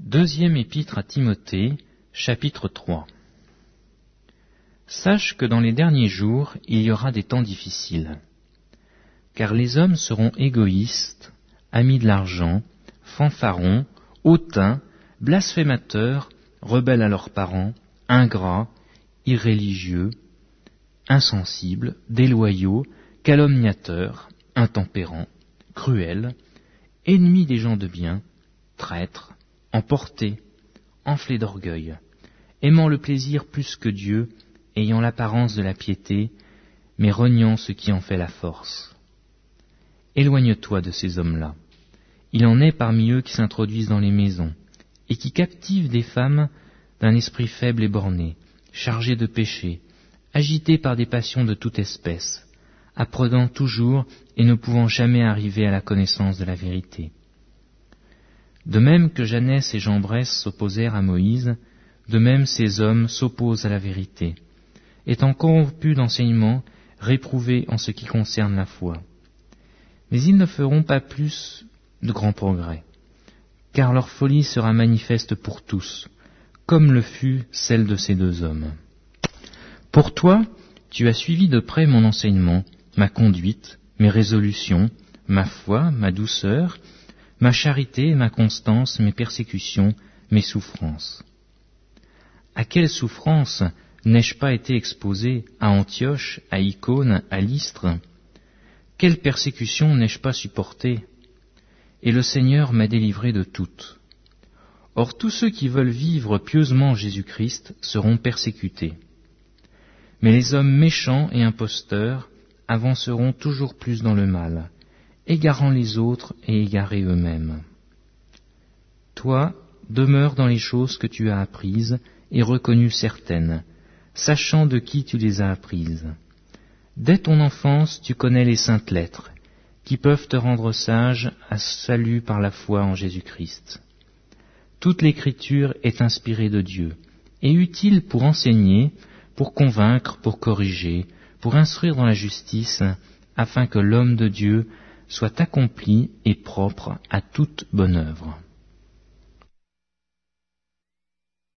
Deuxième épître à Timothée, chapitre 3 Sache que dans les derniers jours, il y aura des temps difficiles. Car les hommes seront égoïstes, amis de l'argent, fanfarons, hautains, blasphémateurs, rebelles à leurs parents, ingrats, irréligieux, insensibles, déloyaux, calomniateurs, intempérants, cruels, ennemis des gens de bien, traîtres, emportés, enflés d'orgueil, aimant le plaisir plus que Dieu, ayant l'apparence de la piété, mais reniant ce qui en fait la force. Éloigne-toi de ces hommes-là. Il en est parmi eux qui s'introduisent dans les maisons, et qui captivent des femmes d'un esprit faible et borné, chargés de péché, agités par des passions de toute espèce, apprenant toujours et ne pouvant jamais arriver à la connaissance de la vérité. De même que Jeannès et Jambres s'opposèrent à Moïse, de même ces hommes s'opposent à la vérité, étant corrompus d'enseignement, réprouvés en ce qui concerne la foi. Mais ils ne feront pas plus de grands progrès, car leur folie sera manifeste pour tous, comme le fut celle de ces deux hommes. Pour toi, tu as suivi de près mon enseignement, ma conduite, mes résolutions, ma foi, ma douceur, ma charité, ma constance, mes persécutions, mes souffrances. À quelles souffrances n'ai-je pas été exposé à Antioche, à Icône, à Lystre? Quelles persécutions n'ai-je pas supportées Et le Seigneur m'a délivré de toutes. Or tous ceux qui veulent vivre pieusement Jésus-Christ seront persécutés. Mais les hommes méchants et imposteurs avanceront toujours plus dans le mal, égarant les autres et égarés eux-mêmes. Toi, demeure dans les choses que tu as apprises et reconnues certaines, sachant de qui tu les as apprises. Dès ton enfance, tu connais les saintes lettres, qui peuvent te rendre sage à salut par la foi en Jésus-Christ. Toute l'écriture est inspirée de Dieu et utile pour enseigner, pour convaincre, pour corriger, pour instruire dans la justice, afin que l'homme de Dieu soit accompli et propre à toute bonne œuvre.